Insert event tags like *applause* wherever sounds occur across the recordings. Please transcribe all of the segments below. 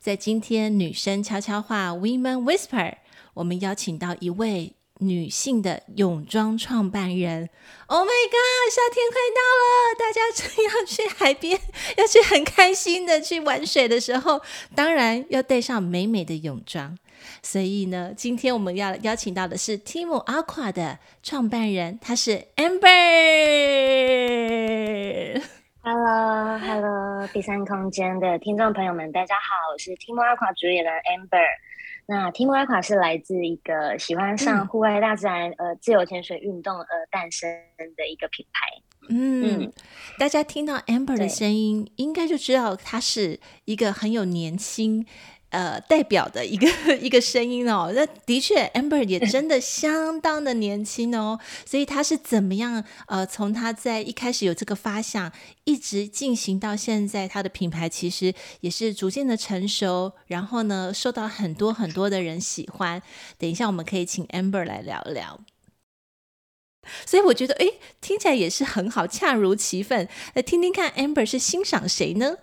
在今天女生悄悄话 Women Whisper，我们邀请到一位女性的泳装创办人。Oh my God，夏天快到了，大家正 *laughs* 要去海边，要去很开心的去玩水的时候，当然要带上美美的泳装。所以呢，今天我们要邀请到的是 Team Aqua 的创办人，她是 Amber。Hello，Hello，hello, 第三空间的听众朋友们，大家好，我是 Team Aqua 主演的 Amber。那 Team Aqua 是来自一个喜欢上户外大自然、嗯、呃自由潜水运动而诞生的一个品牌。嗯，嗯大家听到 Amber 的声音，应该就知道她是一个很有年轻。呃，代表的一个 *laughs* 一个声音哦，那的确，Amber 也真的相当的年轻哦，所以他是怎么样？呃，从他在一开始有这个发想，一直进行到现在，他的品牌其实也是逐渐的成熟，然后呢，受到很多很多的人喜欢。等一下，我们可以请 Amber 来聊聊。所以我觉得，哎，听起来也是很好，恰如其分。来听听看，Amber 是欣赏谁呢？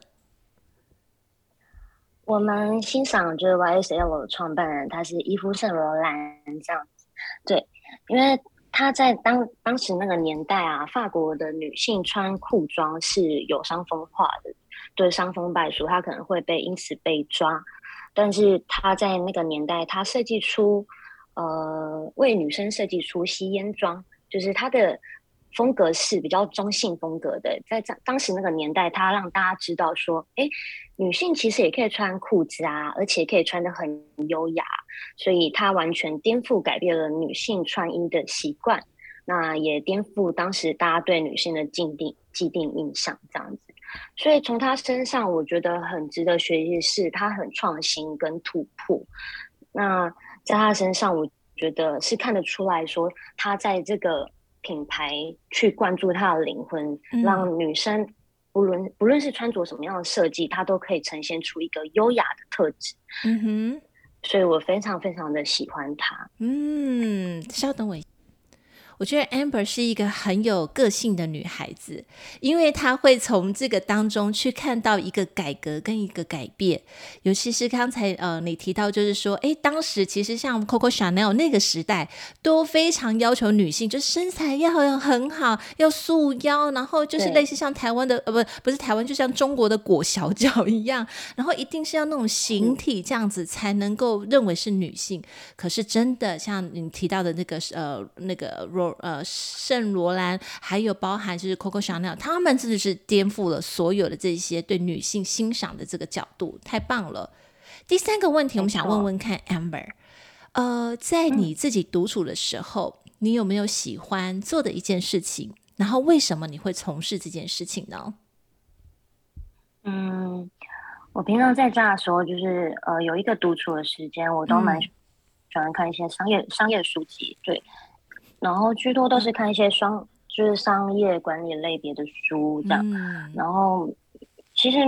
我们欣赏就是 YSL 的创办人，他是伊夫圣罗兰这样子，对，因为他在当当时那个年代啊，法国的女性穿裤装是有伤风化的，对，伤风败俗，他可能会被因此被抓，但是他在那个年代，他设计出呃为女生设计出吸烟装，就是他的。风格是比较中性风格的，在当当时那个年代，他让大家知道说，哎，女性其实也可以穿裤子啊，而且可以穿得很优雅，所以他完全颠覆改变了女性穿衣的习惯，那也颠覆当时大家对女性的既定既定印象这样子。所以从他身上，我觉得很值得学习的是，他很创新跟突破。那在他身上，我觉得是看得出来说，他在这个。品牌去灌注她的灵魂，嗯、让女生不论不论是穿着什么样的设计，她都可以呈现出一个优雅的特质。嗯哼，所以我非常非常的喜欢她。嗯，稍等我一下。我觉得 Amber 是一个很有个性的女孩子，因为她会从这个当中去看到一个改革跟一个改变。尤其是刚才呃你提到，就是说，哎，当时其实像 Coco Chanel 那个时代都非常要求女性，就身材要要很好，要束腰，然后就是类似像台湾的呃不不是台湾，就像中国的裹小脚 *laughs* 一样，然后一定是要那种形体这样子才能够认为是女性。可是真的像你提到的那个呃那个呃，圣罗兰还有包含就是 Coco Chanel，他们真的是颠覆了所有的这些对女性欣赏的这个角度，太棒了。第三个问题，我们想问问看 Amber，呃，在你自己独处的时候，嗯，你有没有喜欢做的一件事情？然后为什么你会从事这件事情呢？嗯，我平常在家的时候，就是呃有一个独处的时间，我都蛮喜欢看一些商业、嗯、商业书籍，对。然后居多都是看一些商，就是商业管理类别的书这样。嗯、然后其实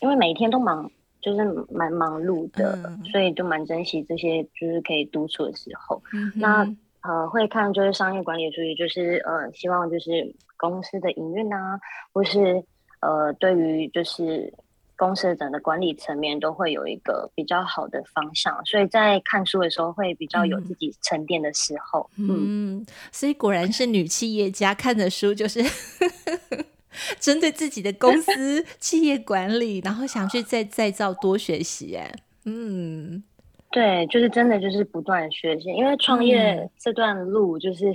因为每天都忙，就是蛮忙碌的，嗯、所以就蛮珍惜这些就是可以独处的时候。嗯、那呃会看就是商业管理的书，就是呃希望就是公司的营运啊，或是呃对于就是。公司的整个管理层面都会有一个比较好的方向，所以在看书的时候会比较有自己沉淀的时候。嗯，嗯，所以果然是女企业家看的书就是 *laughs* 针对自己的公司 *laughs* 企业管理，然后想去再再造多学习。哎，嗯，对，就是真的就是不断学习，因为创业这段路就是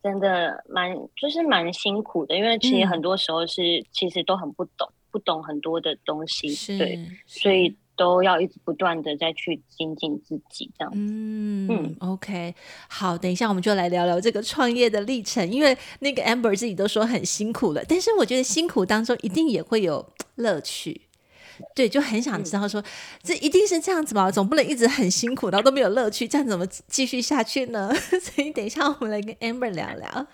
真的蛮就是蛮辛苦的，因为其实很多时候是、嗯、其实都很不懂。不懂很多的东西，是对，所以都要一直不断的再去精进自己，这样子。嗯嗯，OK，好，等一下我们就来聊聊这个创业的历程，因为那个 Amber 自己都说很辛苦了，但是我觉得辛苦当中一定也会有乐趣。对，就很想知道说，这一定是这样子吧？总不能一直很辛苦，然后都没有乐趣，这样怎么继续下去呢？*laughs* 所以等一下我们来跟 Amber 聊聊。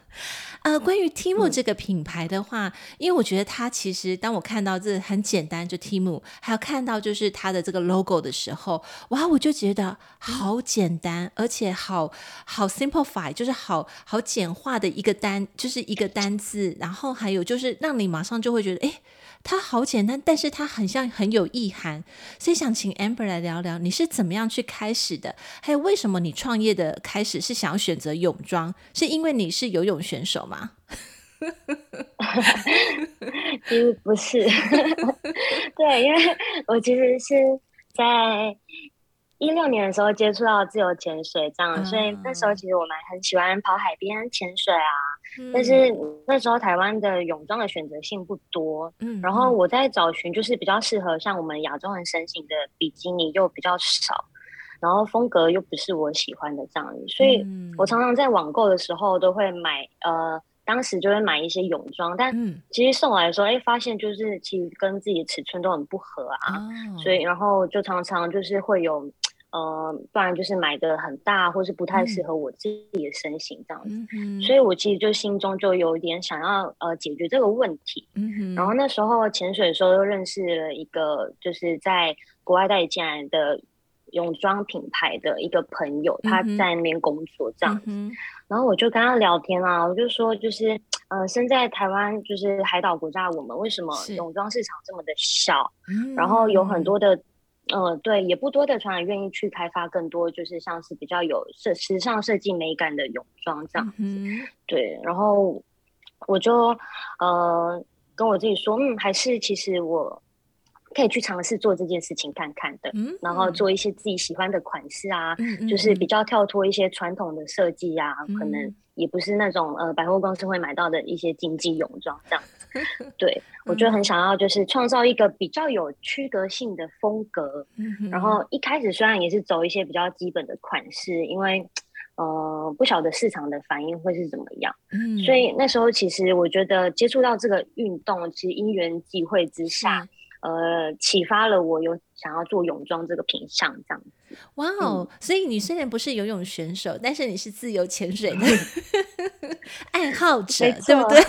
呃，关于 Timu 这个品牌的话，嗯、因为我觉得它其实，当我看到这很简单，就 Timu，还有看到就是它的这个 logo 的时候，哇，我就觉得好简单，嗯、而且好好 simplify，就是好好简化的一个单，就是一个单字，然后还有就是让你马上就会觉得，哎。它好简单，但是它很像很有意涵，所以想请 Amber 来聊聊，你是怎么样去开始的？还有为什么你创业的开始是想要选择泳装？是因为你是游泳选手吗？*laughs* 其实不是，*laughs* 对，因为我其实是在。一六年的时候接触到自由潜水，这样，嗯、所以那时候其实我们很喜欢跑海边潜水啊。嗯、但是那时候台湾的泳装的选择性不多，嗯，然后我在找寻就是比较适合像我们亚洲人身形的比基尼又比较少，然后风格又不是我喜欢的这样，所以我常常在网购的时候都会买，呃，当时就会买一些泳装，但其实送来的时候，哎，发现就是其实跟自己的尺寸都很不合啊，哦、所以然后就常常就是会有。呃，不然就是买的很大，或是不太适合我自己的身形这样子，嗯、所以我其实就心中就有一点想要呃解决这个问题。嗯、哼。然后那时候潜水的时候又认识了一个就是在国外代理进来的泳装品牌的一个朋友，他在那边工作这样子，嗯、然后我就跟他聊天啊，我就说就是呃，身在台湾就是海岛国家的我们，为什么泳装市场这么的小？然后有很。多的。嗯、呃，对，也不多的船员愿意去开发更多，就是像是比较有设时尚设计美感的泳装这样子。嗯、对，然后我就呃跟我自己说，嗯，还是其实我可以去尝试做这件事情看看的。嗯，然后做一些自己喜欢的款式啊，嗯、就是比较跳脱一些传统的设计啊，嗯、可能也不是那种呃百货公司会买到的一些经济泳装这样。*laughs* 对，我就很想要，就是创造一个比较有区隔性的风格。嗯、哼然后一开始虽然也是走一些比较基本的款式，因为呃不晓得市场的反应会是怎么样。嗯、所以那时候其实我觉得接触到这个运动，其实因缘际会之下。呃，启发了我有想要做泳装这个品相这样子。哇哦！所以你虽然不是游泳选手，但是你是自由潜水的 *laughs* 爱好者，对不 *laughs* 对？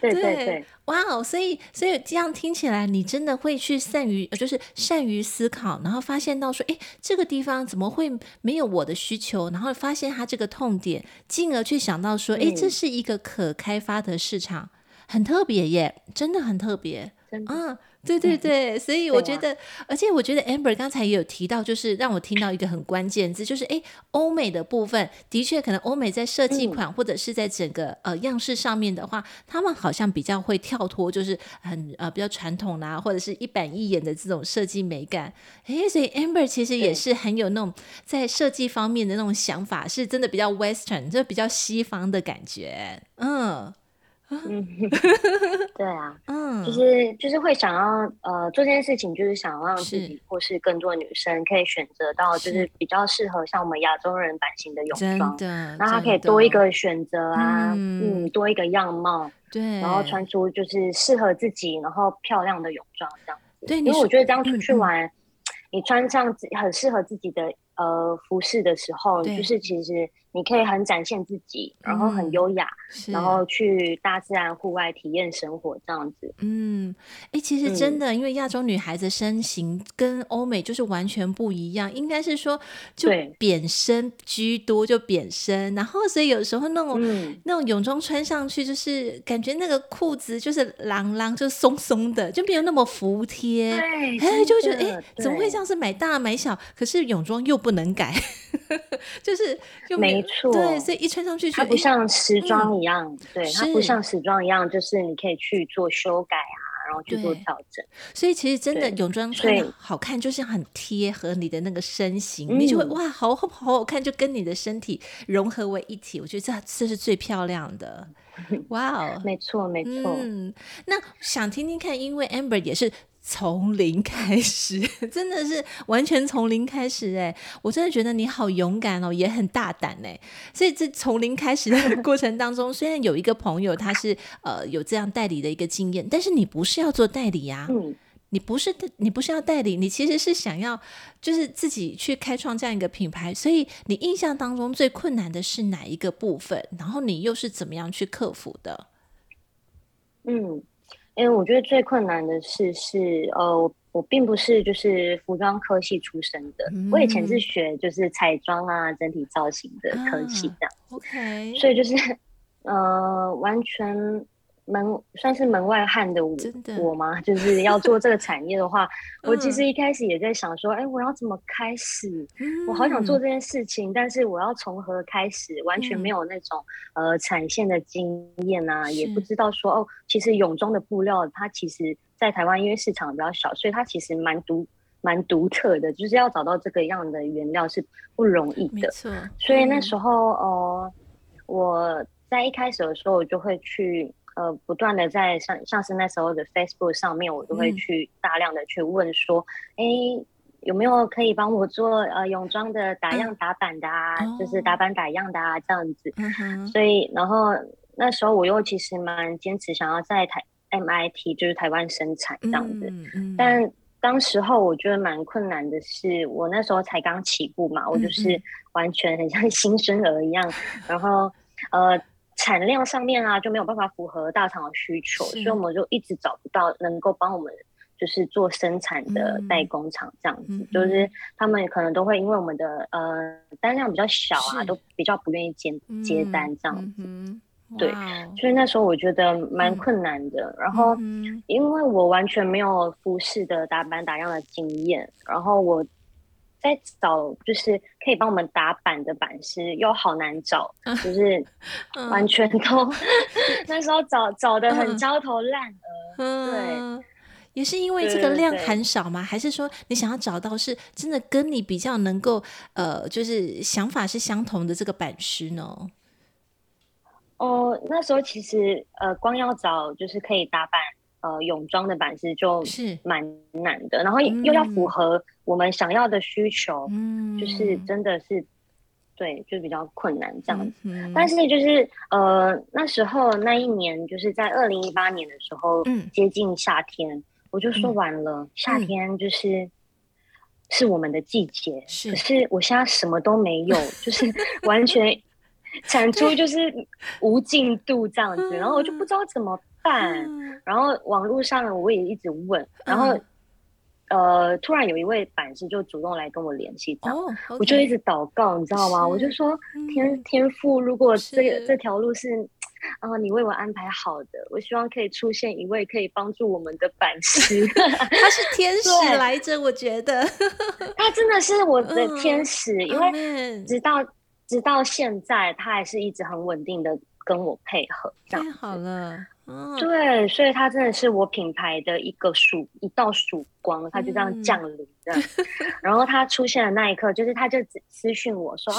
对对对。哇哦！所以所以这样听起来，你真的会去善于，就是善于思考，然后发现到说，哎，这个地方怎么会没有我的需求？然后发现它这个痛点，进而去想到说，哎，这是一个可开发的市场，很特别耶，真的很特别，真的。嗯对对对，所以我觉得，啊、而且我觉得 Amber 刚才也有提到，就是让我听到一个很关键字，就是哎，欧美的部分的确可能欧美在设计款或者是在整个呃样式上面的话，他们好像比较会跳脱，就是很呃比较传统啦、啊，或者是一板一眼的这种设计美感。哎，所以 Amber 其实也是很有那种在设计方面的那种想法，是真的比较 Western，就比较西方的感觉，嗯。嗯，*laughs* 对啊，*laughs* 嗯，就是就是会想要呃做这件事情，就是想要让自己或是更多女生可以选择到就是比较适合像我们亚洲人版型的泳装，那它可以多一个选择啊，嗯，嗯，多一个样貌，对，然后穿出就是适合自己然后漂亮的泳装这样子，对，因为我觉得这样出去玩，嗯。嗯你穿上很适合自己的呃服饰的时候，就是其实。你可以很展现自己，然后很优雅，嗯、然后去大自然户外体验生活这样子。嗯，哎、欸，其实真的，嗯、因为亚洲女孩子身形跟欧美就是完全不一样，应该是说就扁身居多，就扁身，然后所以有时候那种、嗯、那种泳装穿上去，就是感觉那个裤子就是啷啷，就松松的，就没有那么服帖。对哎对，就会觉得哎，怎么会这样？是买大买小，可是泳装又不能改，*laughs* 就是就没。错，对，所以一穿上去，它不像时装一样，嗯、对，它不像时装一样，就是你可以去做修改啊，然后去做调整。所以其实真的泳装穿的好看，就是很贴合你的那个身形，你就会哇，好好好看，就跟你的身体融合为一体。我觉得这这是最漂亮的，*laughs* 哇哦，没错没错。嗯，那想听听看，因为 Amber 也是。从零开始，*laughs* 真的是完全从零开始哎！我真的觉得你好勇敢哦，也很大胆哎。所以这从零开始的过程当中，*laughs* 虽然有一个朋友他是呃有这样代理的一个经验，但是你不是要做代理呀？嗯，你不是你不是要代理，你其实是想要就是自己去开创这样一个品牌。所以你印象当中最困难的是哪一个部分？然后你又是怎么样去克服的？嗯，因为我觉得最困难的事是呃，我我并不是就是服装科系出身的，嗯、我以前是学就是彩妆啊、整体造型的科系这样、啊。OK，所以就是呃，完全。门算是门外汉的我，我吗？*laughs* 就是要做这个产业的话，我其实一开始也在想说，哎、欸，我要怎么开始？我好想做这件事情，但是我要从何开始？完全没有那种呃产线的经验啊，也不知道说哦，其实泳装的布料它其实，在台湾因为市场比较小，所以它其实蛮独蛮独特的，就是要找到这个样的原料是不容易的。没错，所以那时候呃，我在一开始的时候，我就会去。呃，不断的在像像是那时候的 Facebook 上面，我都会去大量的去问说，哎、有没有可以帮我做呃泳装的打样打版的啊、嗯，就是打版打样的啊这样子。嗯、所以，然后那时候我又其实蛮坚持想要在台 MIT 就是台湾生产这样子。但当时候我觉得蛮困难的是，我那时候才刚起步嘛，我就是完全很像新生儿一样，*laughs* 嗯、然后呃。产量上面啊就没有办法符合大厂的需求，所以我们就一直找不到能够帮我们就是做生产的代工厂这样子，嗯、就是他们可能都会因为我们的呃单量比较小啊，都比较不愿意接接单这样子。嗯、对，所以那时候我觉得蛮困难的。嗯、然后因为我完全没有服饰的打版打样的经验，然后我。在找就是可以帮我们打板的版师，又好难找，嗯、就是完全都、*laughs* 嗯、那时候找找的很焦头烂额、嗯。对，也是因为这个量很少吗？还是说你想要找到是真的跟你比较能够呃，就是想法是相同的这个版师呢？哦，那时候其实呃，光要找就是可以打版。呃，泳装的版式就是。蛮难的，然后又要符合我们想要的需求，嗯，就是真的是，对，就比较困难这样子。嗯、但是就是呃，那时候那一年就是在二零一八年的时候，嗯，接近夏天，我就说完了，嗯、夏天就是、嗯、是我们的季节，是，可是我现在什么都没有，就是 *laughs* 完全产出就是无进度这样子，然后我就不知道怎么。办，然后网络上我也一直问，然后、嗯、呃，突然有一位版师就主动来跟我联系，这样、哦 okay、我就一直祷告，你知道吗？我就说天、嗯、天父，如果这个这条路是啊、呃，你为我安排好的，我希望可以出现一位可以帮助我们的版师，*laughs* 他是天使来着，我觉得。他真的是我的天使，嗯、因为直到直到现在，他还是一直很稳定的跟我配合，这样太好了。哦、对，所以他真的是我品牌的一个曙一道曙光，他就这样降临的、嗯、*laughs* 然后他出现的那一刻，就是他就私讯我说。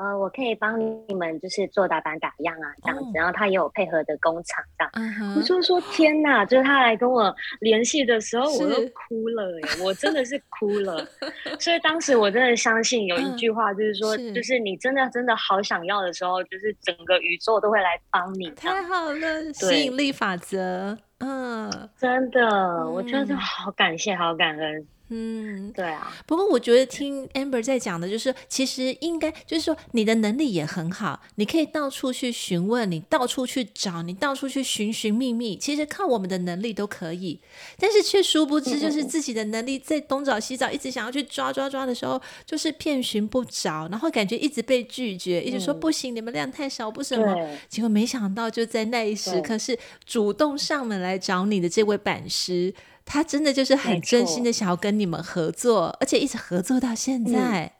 呃，我可以帮你们就是做打版打样啊，这样子，oh. 然后他也有配合的工厂这样。Uh. 我就说天哪，就是他来跟我联系的时候，我都哭了耶，我真的是哭了。*laughs* 所以当时我真的相信有一句话，就是说，uh. 就是你真的真的好想要的时候，就是整个宇宙都会来帮你。太好了，吸引力法则，嗯、uh.，真的，我真的好感谢，好感恩。嗯，对啊。不过我觉得听 Amber 在讲的，就是其实应该就是说，你的能力也很好，你可以到处去询问，你到处去找，你到处去寻寻觅觅。其实靠我们的能力都可以，但是却殊不知，就是自己的能力在东找西找，一直想要去抓抓抓的时候，就是遍寻不着，然后感觉一直被拒绝，一直说不行，你们量太少，不什么。结果没想到就在那一时刻，是主动上门来找你的这位版师。他真的就是很真心的想要跟你们合作，而且一直合作到现在，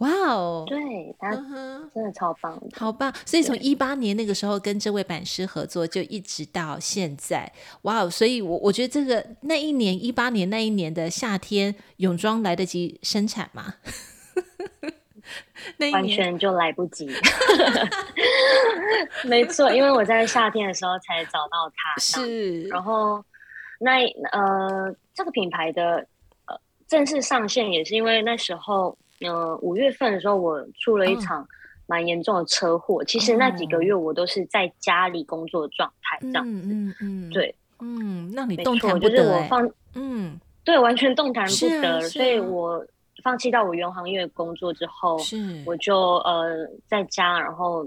哇、嗯、哦！对，他真的超棒的，好棒！所以从一八年那个时候跟这位版师合作，就一直到现在，哇哦！所以我我觉得这个那一年一八年那一年的夏天泳装来得及生产吗？*laughs* 那完全就来不及，*laughs* 没错，因为我在夏天的时候才找到他，是，然后。那呃，这个品牌的呃正式上线也是因为那时候，呃五月份的时候我出了一场蛮严重的车祸，哦。其实那几个月我都是在家里工作状态这样子。嗯嗯，嗯对，嗯，那你动弹不得，欸。就是我放，嗯，对，完全动弹不得，啊啊、所以我放弃到我原行业工作之后，是我就呃在家，然后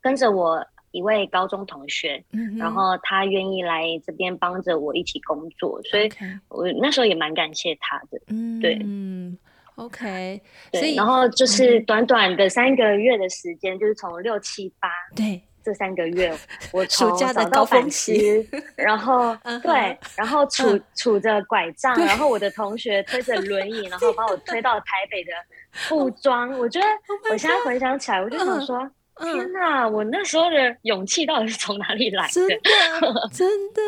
跟着我一位高中同学，嗯、然后他愿意来这边帮着我一起工作，所以我那时候也蛮感谢他的，嗯，对，嗯，OK，对，然后就是短短的三个月的时间，嗯、就是从六七八，对。这三个月，*laughs* 我暑假的高峰期，然后 *laughs* 对，然后杵杵着拐杖，然后我的同学推着轮椅，然后把我推到台北的 *laughs* 布庄。我觉得我现在回想起来，我就想说。天呐，我那时候的勇气到底是从哪里来的？*laughs* 真的，真的，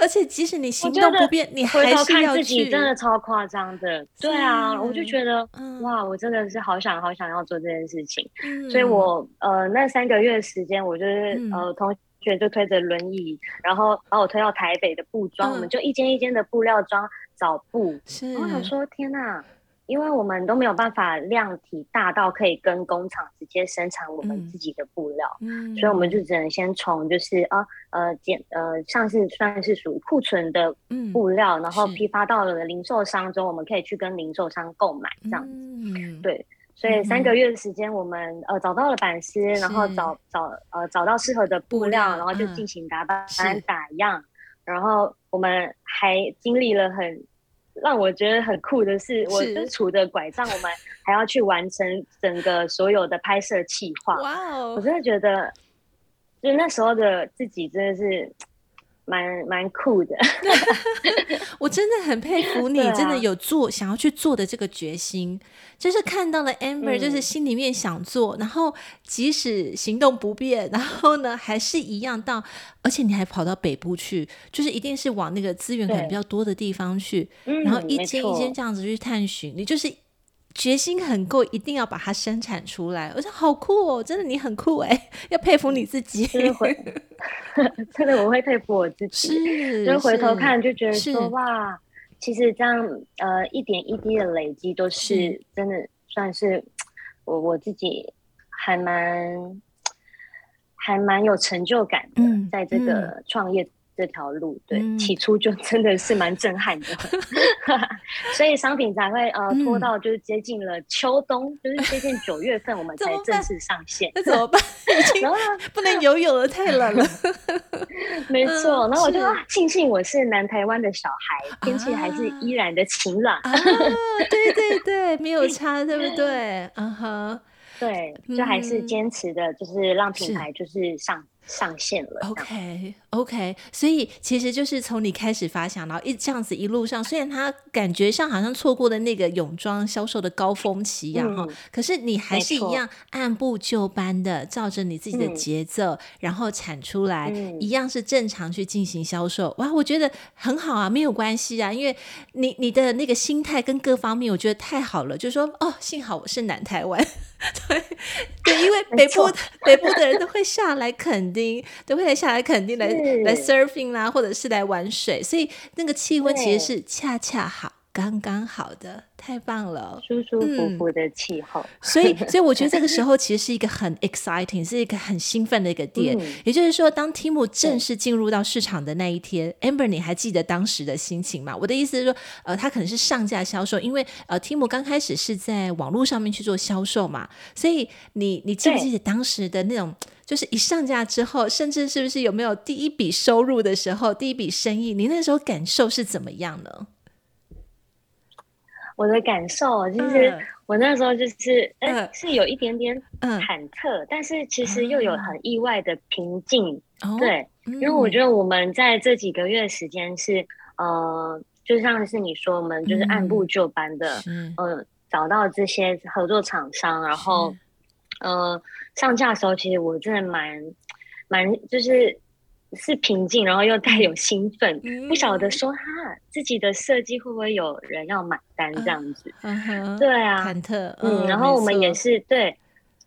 而且即使你行动不便，你还是要己真的超夸张的。对啊，我就觉得哇，我真的是好想好想要做这件事情。所以我呃那三个月时间，我就是呃同学就推着轮椅，然后把我推到台北的布庄，我们就一间一间的布料庄找布。是，我想说天呐。因为我们都没有办法量体大到可以跟工厂直接生产我们自己的布料，嗯，所以我们就只能先从就是啊呃减呃像是算是属于库存的布料，嗯，然后批发到了零售商中，我们可以去跟零售商购买这样子，嗯，对，所以三个月的时间，我们呃找到了版师，然后找找呃找到适合的布料，布料然后就进行打版打样，然后我们还经历了很。让我觉得很酷的是，我就杵着拐杖，我们还要去完成整个所有的拍摄计划。哇哦！我真的觉得，就那时候的自己真的是。蛮蛮酷的，*laughs* 我真的很佩服 *laughs* 你，真的有做想要去做的这个决心，就是看到了 Amber，就是心里面想做，然后即使行动不便，然后呢还是一样到，而且你还跑到北部去，就是一定是往那个资源可能比较多的地方去，然后一间一间这样子去探寻，你就是。决心很够，一定要把它生产出来。我说好酷哦，真的你很酷哎，要佩服你自己。*laughs* 真的，我会佩服我自己。是，就回头看就觉得说哇，其实这样呃一点一滴的累积都是真的，算是我我自己还蛮还蛮有成就感的，嗯、在这个创业。这条路对、嗯、起初就真的是蛮震撼的 *laughs* *laughs* 所以商品才会呃拖到就是接近了秋冬，嗯、就是接近九月份我们才正式上线。那怎么办？然后不能游泳了，太冷了。*laughs* 没错，然后我就庆幸我是南台湾的小孩，天气还是依然的晴朗。啊，对对对，没有差，对不对？嗯哼，对，就还是坚持的，就是让品牌就是上。上线了，OK OK，所以其实就是从你开始发想，然后一这样子一路上，虽然他感觉上好像错过了那个泳装销售的高峰期一样哈，嗯、可是你还是一样按部就班的照着你自己的节奏，嗯、然后产出来，嗯、一样是正常去进行销售。哇，我觉得很好啊，没有关系啊，因为你你的那个心态跟各方面，我觉得太好了，就是说哦，幸好我是南台湾。*laughs* 对对，因为北部北部的人都会下来垦丁，都会来下来垦丁来是来 surfing 啦，或者是来玩水，所以那个气温其实是恰恰好。刚刚好的，太棒了，舒舒服服的气候。嗯、所以，所以我觉得这个时 *laughs* 候其实是一个很 exciting，是一个很兴奋的一个点。嗯、也就是说，当 Temu 正式进入到市场的那一天，Amber，你还记得当时的心情吗？我的意思是说，呃，他可能是上架销售，因为呃，Temu 刚开始是在网络上面去做销售嘛，所以你你记不记得当时的那种，就是一上架之后，甚至是不是有没有第一笔收入的时候，第一笔生意，你那时候感受是怎么样呢？我的感受就是我那时候就是，嗯，是有一点点忐忑，但是其实又有很意外的平静。对，因为我觉。得我们在这几个月时间是，呃，就像是你说，我们就是按部就班的，嗯，找到这些合作厂商，然后，呃，上架的时候，其实我真的蛮蛮就是。是平静，然后又带有兴奋，嗯、不晓得说哈自己的设计会不会有人要买单这样子，对啊，忐忑，嗯，然后我们也是对，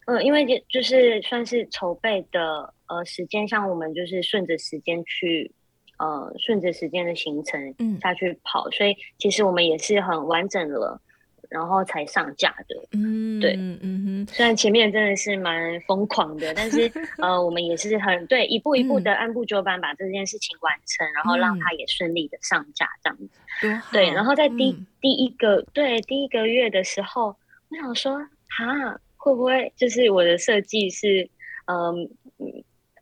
嗯，因为就是算是筹备的呃时间，像我们就是顺着时间去，呃，顺着时间的行程下去跑，嗯、所以其实我们也是很完整了。然后才上架的。嗯，对，嗯哼，虽然前面真的是蛮疯狂的，但是 *laughs* 呃，我们也是很对，一步一步的按部就班把这件事情完成，嗯、然后让它也顺利的上架这样子。嗯、对，然后在第、嗯、第一个对第一个月的时候，我想说，哈，会不会就是我的设计是嗯。呃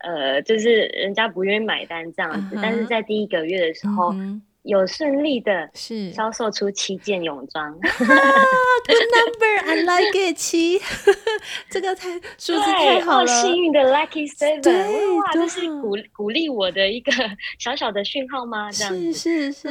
呃，就是人家不愿意买单这样子，uh -huh. 但是在第一个月的时候。Uh -huh. 有顺利的是。销售出七件泳装，Good number，I *laughs* like it，七，*laughs* 这个太数字太好了，幸运的 Lucky Seven，哇，这是鼓鼓励我的一个小小的讯号吗？这样是是是，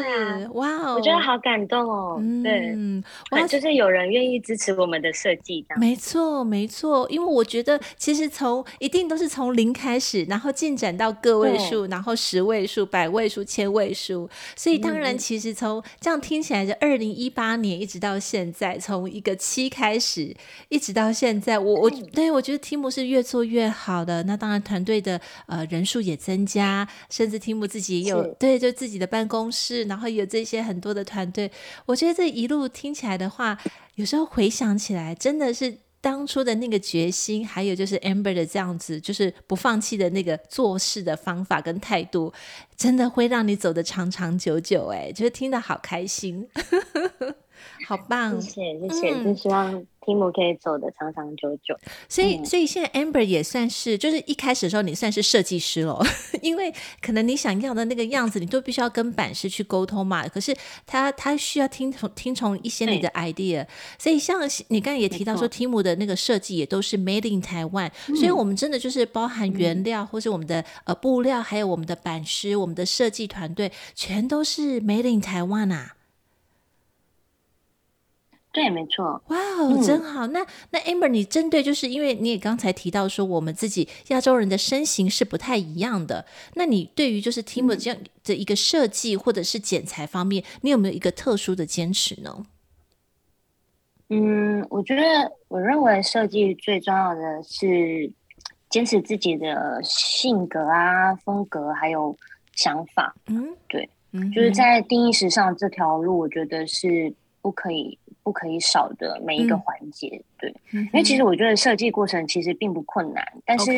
哇哦，我觉得好感动哦，对，嗯，哇，就是有人愿意支持我们的设计，没错没错，因为我觉得其实从一定都是从零开始，然后进展到个位数，然后十位数、百位数、千位数，所以。当然，其实从这样听起来，就二零一八年一直到现在，从一个七开始，一直到现在，我我对我觉得 Team 是越做越好的。那当然，团队的呃人数也增加，甚至 Team 自己也有对，就自己的办公室，然后有这些很多的团队。我觉得这一路听起来的话，有时候回想起来，真的是。当初的那个决心，还有就是 Amber 的这样子，就是不放弃的那个做事的方法跟态度，真的会让你走得长长久久。哎，就是听得好开心，*laughs* 好棒！谢谢谢谢，就、嗯、希望。Team 可以走的长长久久，所以所以现在 Amber 也算是，就是一开始的时候你算是设计师了，*laughs* 因为可能你想要的那个样子，你都必须要跟版师去沟通嘛。可是他他需要听从听从一些你的 idea，所以像你刚才也提到说，Team 的那个设计也都是 Made in Taiwan，所以我们真的就是包含原料，嗯、或是我们的呃布料，还有我们的版师，我们的设计团队，全都是 Made in Taiwan 啊。对，没错。哇哦，真好。那那 Amber，你针对就是因为你也刚才提到说，我们自己亚洲人的身形是不太一样的。那你对于就是 Team 这样的一个设计或者是剪裁方面，你有没有一个特殊的坚持呢？嗯，我觉得我认为设计最重要的是坚持自己的性格啊、风格还有想法。嗯，对，嗯，就是在定义时尚这条路，我觉得是不可以。不可以少的每一个环节，嗯，对，因为其实我觉得设计过程其实并不困难，嗯，但是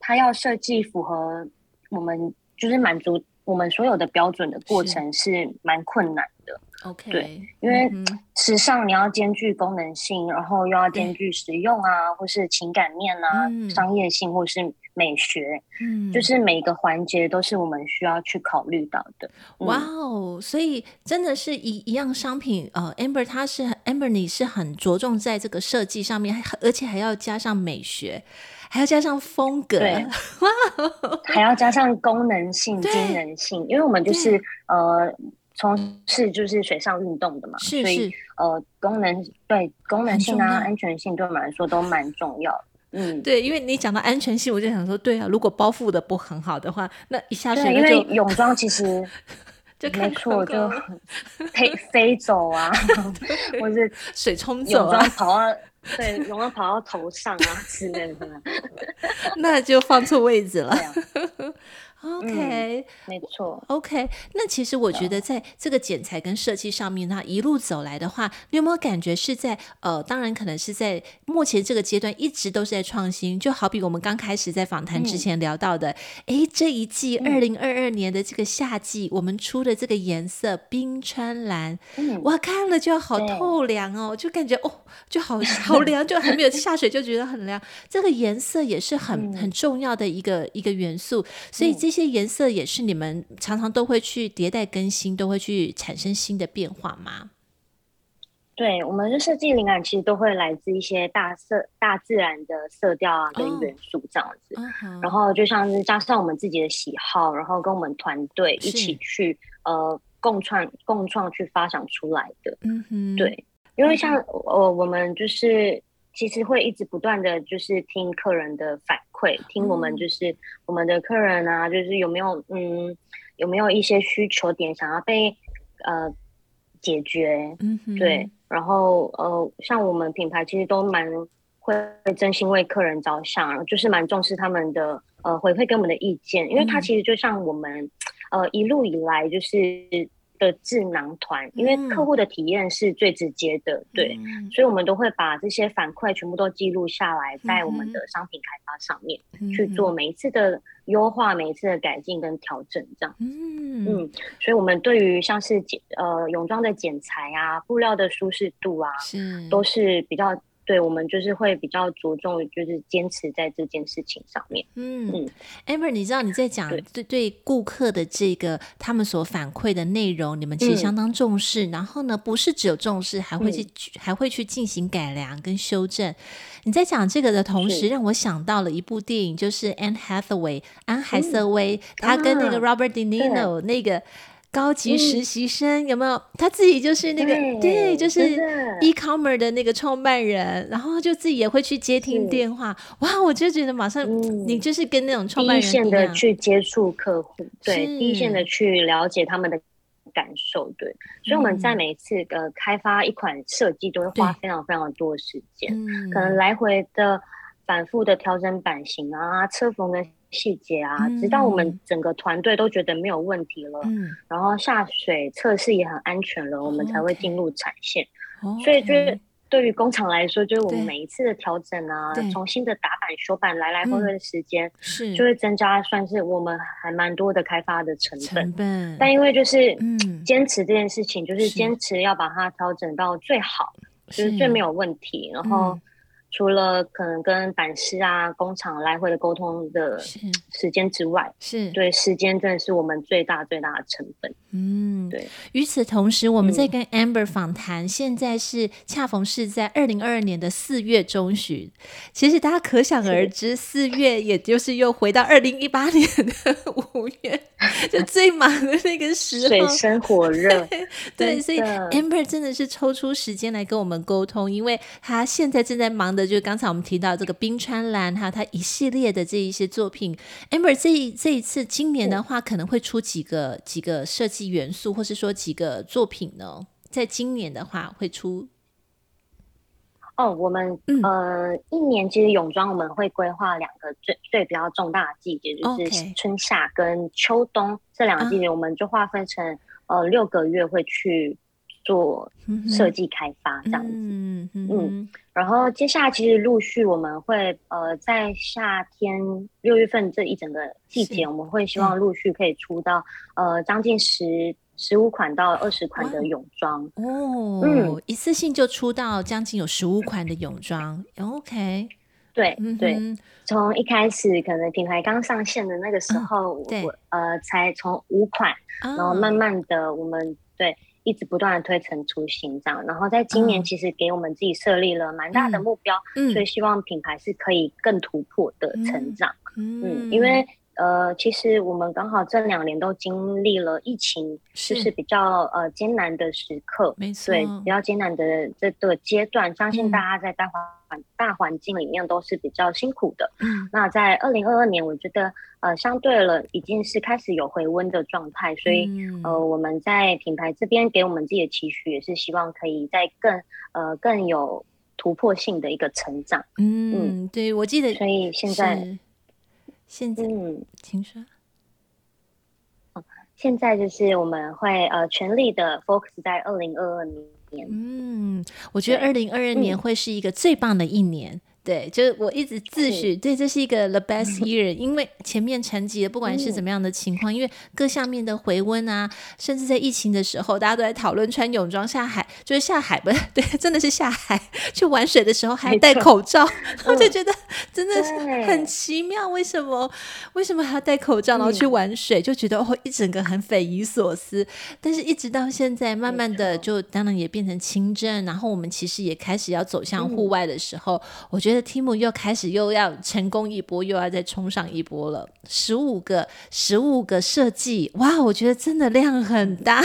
它要设计符合我们就是满足我们所有的标准的过程是蛮困难的。OK，对，因为时尚你要兼具功能性，然后又要兼具实用啊，或是情感面啊，嗯，商业性或是。美学，嗯，就是每一个环节都是我们需要去考虑到的。哇哦，所以真的是一一样商品，呃，Amber 它是 Amber 你是很着重在这个设计上面，而且还要加上美学，还要加上风格，对，哇，还要加上功能性、功能性，因为我们就是呃从事就是水上运动的嘛，是是，所以呃功能对功能性啊、安全性对我们来说都蛮重要的。嗯，对，因为你讲到安全性，我就想说，对啊，如果包覆的不很好的话，那一下水就因为泳装其实 *laughs* 就没错，就飞飞走啊，*laughs* 或是水冲走啊，泳装跑到 *laughs* 对，泳装跑到头上啊之类的，那就放错位置了。OK，嗯、没错。OK，那其实我觉得在这个剪裁跟设计上面，那一路走来的话，你有没有感觉是在呃，当然可能是在目前这个阶段一直都是在创新，就好比我们刚开始在访谈之前聊到的，哎、嗯，这一季二零二二年的这个夏季，我们出的这个颜色冰川蓝，嗯，哇，看了就好透凉哦，就感觉哦，就好好凉，就还没有下水就觉得很凉。这个颜色也是很、嗯、很重要的一个一个元素，所以这。这些颜色也是你们常常都会去迭代更新，都会去产生新的变化吗？对，我们的设计灵感其实都会来自一些大色、大自然的色调啊，跟元素这样子。Oh, uh-huh. 然后就像是加上我们自己的喜好，然后跟我们团队一起去呃共创、共创去发想出来的。嗯哼，对，因为像呃我们就是。其实会一直不断的就是听客人的反馈，听我们就是我们的客人啊，就是有没有嗯有没有一些需求点想要被呃解决，嗯，对，然后呃像我们品牌其实都蛮会真心为客人着想，就是蛮重视他们的呃回馈给我们的意见，因为他其实就像我们呃一路以来就是的智囊团，因为客户的体验是最直接的，嗯、对，所以我们都会把这些反馈全部都记录下来，在我们的商品开发上面、嗯、去做每一次的优化、每一次的改进跟调整，这样嗯。嗯，所以我们对于像是剪呃泳装的剪裁啊、布料的舒适度啊，是。都是比较。对，我们就是会比较着重，就是坚持在这件事情上面。嗯嗯，Amber，你知道你在讲对对，顾客的这个他们所反馈的内容，你们其实相当重视。嗯、然后呢，不是只有重视，还会去、嗯、还会去进行改良跟修正。你在讲这个的同时，让我想到了一部电影，就是 Anne Hathaway 安海瑟薇，她、嗯、跟那个 Robert De Niro、啊、那个。高级实习生、嗯、有没有？他自己就是那个对，对，就是 e-commerce 的那个创办人，然后就自己也会去接听电话。哇，我就觉得马上、嗯、你就是跟那种创办人一样，第一线的去接触客户，对，第一线的去了解他们的感受，对。所以我们在每一次的开发一款设计，都会花非常非常多的时间，可能来回的反复的调整版型啊，车缝的。细节啊，直到我们整个团队都觉得没有问题了，嗯、然后下水测试也很安全了，嗯、我们才会进入产线。所以，就是对于工厂来说，就是我们每一次的调整啊，重新的打板修板，来来回回的时间，是。就会增加，算是我们还蛮多的开发的成本。但因为就是坚持这件事情，嗯、就是坚持要把它调整到最好，是就是最没有问题，然后。除了可能跟版师啊、工厂来回的沟通的时间之外，是，是对时间真的是我们最大最大的成本。嗯，对。与此同时，我们在跟 Amber 访谈，嗯、现在是恰逢是在二零二二年的四月中旬。其实大家可想而知，四月也就是又回到二零一八年的五月，就最忙的那个时候，水深火 *laughs* 热。对，所以 Amber 真的是抽出时间来跟我们沟通，因为他现在正在忙的。就是刚才我们提到这个冰川蓝，还有它一系列的这一些作品。Amber 这一这一次今年的话，可能会出几个几个设计元素，或是说几个作品呢？在今年的话会出。哦，我们、嗯、呃一年其实泳装我们会规划两个最最比较重大的季节，就是春夏跟秋冬这两个季节，我们就划分成、啊、呃六个月会去。做设计开发这样子，嗯然后接下来其实陆续我们会呃在夏天六月份这一整个季节，我们会希望陆续可以出到呃将近十十五款到二十款的泳装。哦，嗯，一次性就出到将近有十五款的泳装，OK，对对，从一开始可能品牌刚上线的那个时候，我呃才从五款，然后慢慢的我们对。一直不断的推陈出新，这样，然后在今年其实给我们自己设立了蛮大的目标，嗯，所以希望品牌是可以更突破的成长，嗯，嗯，因为呃，其实我们刚好这两年都经历了疫情，是就是比较呃艰难的时刻，没错，对，比较艰难的这个阶段，相信大家在大环大环境里面都是比较辛苦的，嗯，那在二零二二年，我觉得。呃，相对了，已经是开始有回温的状态，所以、嗯、呃，我们在品牌这边给我们自己的期许，也是希望可以在更呃更有突破性的一个成长。嗯，嗯对，我记得，所以现在现在，嗯，请说。现在就是我们会呃全力的 focus 在二零二二年。嗯，我觉得二零二二年会是一个最棒的一年。对，就是我一直自诩，对，这是一个 the best year，因为前面沉寂的不管是怎么样的情况，因为各项面的回温啊，甚至在疫情的时候，大家都在讨论穿泳装下海，就是下海不 *laughs* 对，真的是下海去玩水的时候还要戴口罩，*laughs* 我就觉得真的是很奇妙，为什么为什么还要戴口罩然后去玩水，就觉得哦一整个很匪夷所思。但是一直到现在，慢慢的就当然也变成轻症，然后我们其实也开始要走向户外的时候，我觉得。Tim 又开始又要成功一波，又要再冲上一波了。十五个，十五个设计，哇，我觉得真的量很大，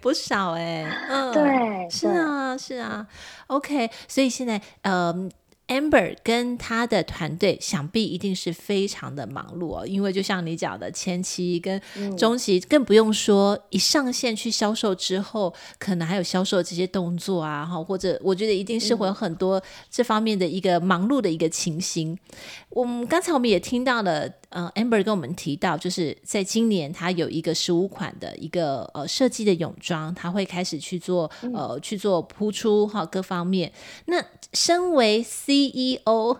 不少哎。嗯，对，是啊，是啊。OK，所以现在，嗯。Amber 跟他的团队想必一定是非常的忙碌哦，因为就像你讲的，前期跟中期更不用说，一上线去销售之后，可能还有销售这些动作啊，哈，或者我觉得一定是会有很多这方面的一个忙碌的一个情形。我们刚才我们也听到了。呃，Amber 跟我们提到，就是在今年他有一个十五款的一个呃设计的泳装，他会开始去做呃去做铺出哈各方面。那身为 CEO。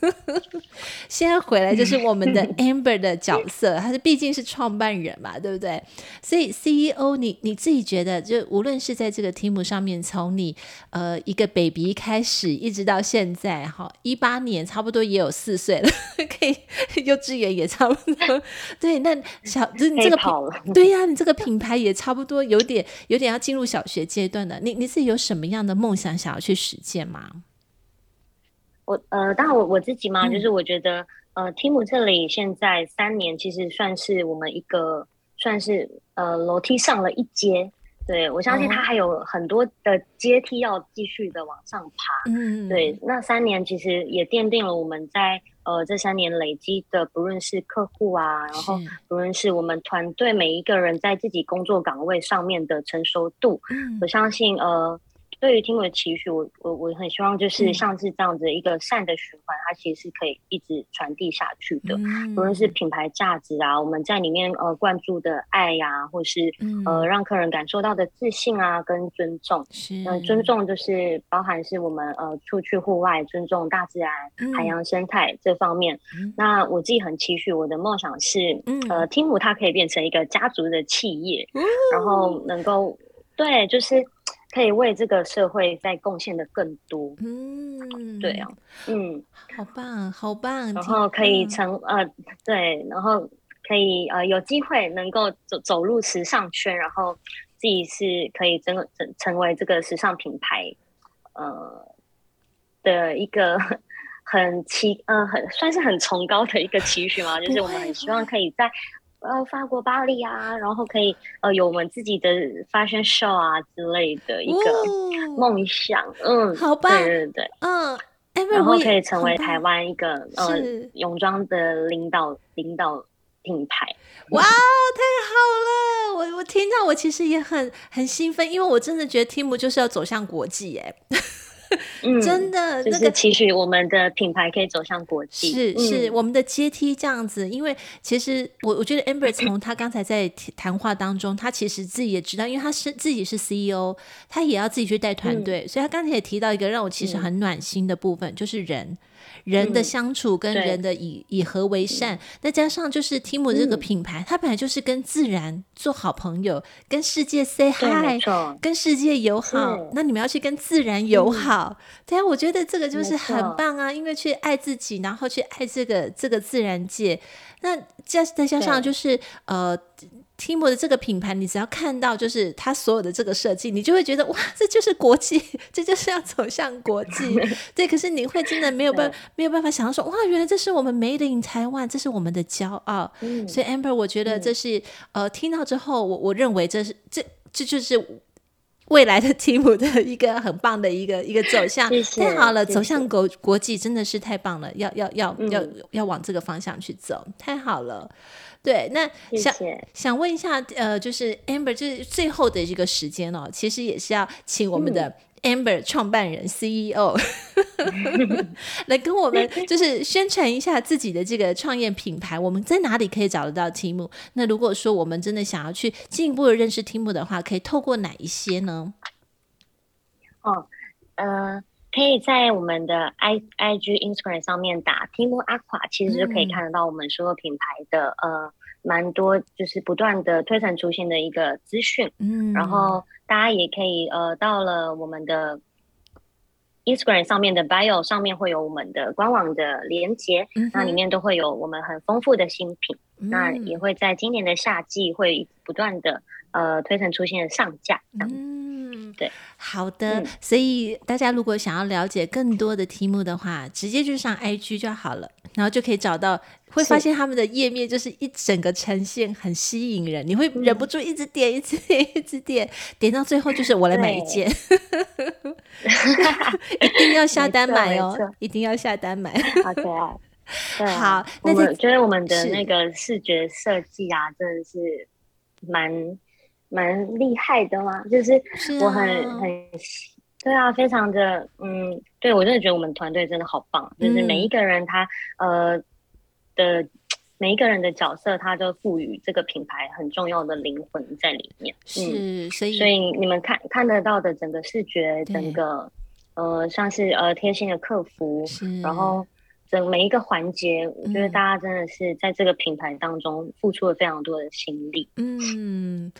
*laughs* 现在回来就是我们的 *laughs* Amber 的角色，他是毕竟是创办人嘛，对不对？所以 CEO，你你自己觉得，就无论是在这个 team 上面，从你呃一个 baby 开始，一直到现在哈，一八年差不多也有四岁了，*laughs* 可以幼稚园也差不多。对，那小就是你这个对呀、啊，你这个品牌也差不多有点有点要进入小学阶段了。你你自己有什么样的梦想想要去实践吗？我呃，当然我我自己嘛，就是我觉得呃，team 这里现在三年，其实算是我们一个算是呃楼梯上了一阶。对，我相信它还有很多的阶梯要继续的往上爬。嗯，对，那三年其实也奠定了我们在呃这三年累积的，不论是客户啊，然后不论是我们团队每一个人在自己工作岗位上面的成熟度，嗯，我相信呃。对于 team 的期许，我我我很希望就是像是这样子一个善的循环，嗯、它其实是可以一直传递下去的。嗯、无论是品牌价值啊，我们在里面呃灌注的爱呀、啊，或是、嗯、呃让客人感受到的自信啊，跟尊重。是，呃、尊重就是包含是我们呃出去户外尊重大自然、嗯、海洋生态这方面。嗯、那我自己很期许，我的梦想是，嗯、呃，team 它可以变成一个家族的企业，嗯、然后能够对，就是。可以为这个社会再贡献的更多，嗯，对啊，嗯，好棒，好棒，然后可以成、嗯、呃，对，然后可以呃有机会能够走走入时尚圈，然后自己是可以真的成成为这个时尚品牌，呃的一个很期呃很算是很崇高的一个期许嘛，就是我们很希望可以在。呃，法国巴黎啊，然后可以呃有我们自己的 fashion show 啊之类的一个梦想，哦、嗯，好棒，对对对，嗯，然后可以成为台湾一个呃泳装的领导领导品牌。哇，太好了！我我听到我其实也很很兴奋，因为我真的觉得 team 就是要走向国际哎。*laughs* 嗯，真的，就是期许我们的品牌可以走向国际。是是，我们的阶梯这样子，因为其实我我觉得 Amber 从他刚才在谈话当中，他其实自己也知道，因为他是自己是 CEO，他也要自己去带团队，所以他刚才也提到一个让我其实很暖心的部分，就是人。人的相处跟人的以、嗯、以和为善，再加上就是 team 这个品牌，嗯、它本来就是跟自然做好朋友，跟世界 say hi，跟世界友好。那你们要去跟自然友好，嗯、对啊，我觉得这个就是很棒啊，因为去爱自己，然后去爱这个这个自然界。那加再加上就是呃。Team 的这个品牌，你只要看到就是它所有的这个设计，你就会觉得哇，这就是国际，*laughs* 这就是要走向国际。*laughs* 对，可是你会真的没有办没有办法想到说哇，原来这是我们 Made in Taiwan，这是我们的骄傲。嗯、所以 Amber，我觉得这是、嗯、呃，听到之后，我我认为这是这这就是未来的 team 的一个很棒的一个一个走向。太好了，走向国国际真的是太棒了，要要要、嗯、要要往这个方向去走，太好了。对，那想想问一下，呃，就是 Amber，就是最后的一个时间哦，其实也是要请我们的 Amber 创办人 CEO、嗯、来跟我们 *laughs* 就是宣传一下自己的这个创业品牌，我们在哪里可以找得到 team？那如果说我们真的想要去进一步的认识 team 的话，可以透过哪一些呢？哦，呃。可以在我们的 i i g Instagram 上面打 team Aqua，其实就可以看得到我们所有品牌的、嗯、呃蛮多，就是不断的推陈出新的一个资讯。嗯，然后大家也可以呃到了我们的 Instagram 上面的 bio 上面会有我们的官网的连接，嗯、那里面都会有我们很丰富的新品。嗯、那也会在今年的夏季会不断的呃推陈出新的上架。嗯。对，好的，嗯、所以大家如果想要了解更多的 team 的话，直接就上 IG 就好了，然后就可以找到，会发现他们的页面就是一整个呈现很吸引人，你会忍不住一直点，一直点，一直点，点到最后就是我来买一件，对 *laughs* 一定要下单买哦，一定要下单买。好可爱，*laughs* 对好，那我觉得我们的那个视觉设计啊，真的是蛮。蛮厉害的嘛，就是我很、啊、很对啊，非常的嗯，对我真的觉得我们团队真的好棒，嗯、就是每一个人他呃的每一个人的角色，他都赋予这个品牌很重要的灵魂在里面。是，嗯、所以所以你们看看得到的整个视觉，整个呃，像是呃贴心的客服，然后。整每一个环节，我觉得大家真的是在这个品牌当中付出了非常多的心力。嗯，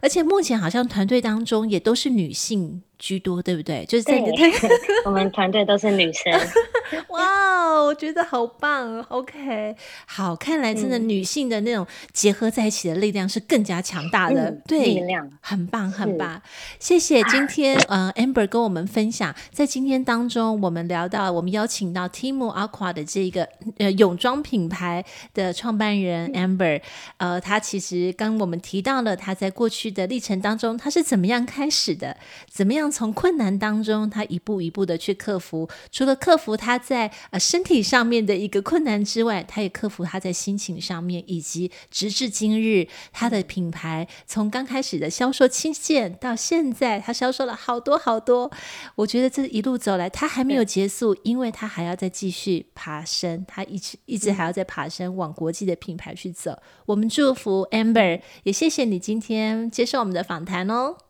而且目前好像团队当中也都是女性。居多，对不对？就是在你的对，*laughs* 我们团队都是女生。*laughs* 哇哦，我觉得好棒。OK，好，看来真的女性的那种结合在一起的力量是更加强大的。嗯、对，力量很棒，很棒。谢谢今天呃，Amber 跟我们分享，在今天当中，我们聊到，我们邀请到 Team Aqua 的这个呃泳装品牌的创办人 Amber，呃，他其实跟我们提到了他在过去的历程当中，他是怎么样开始的，怎么样。从困难当中，他一步一步的去克服。除了克服他在呃身体上面的一个困难之外，他也克服他在心情上面，以及直至今日，他的品牌从刚开始的销售七件，到现在他销售了好多好多。我觉得这一路走来，他还没有结束，因为他还要再继续爬升，他一直一直还要再爬升，往国际的品牌去走。我们祝福 Amber，也谢谢你今天接受我们的访谈哦。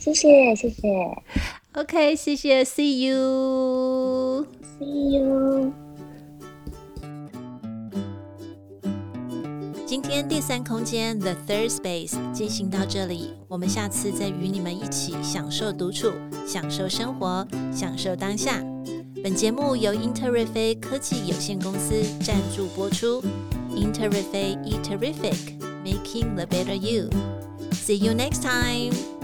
谢谢谢谢，OK，谢谢，See you，See you。今天第三空间 The Third Space 进行到这里，我们下次再与你们一起享受独处，享受生活，享受当下。本节目由英特瑞飞科技有限公司赞助播出。英特瑞飞，E Terrific，Making the Better You。See you next time。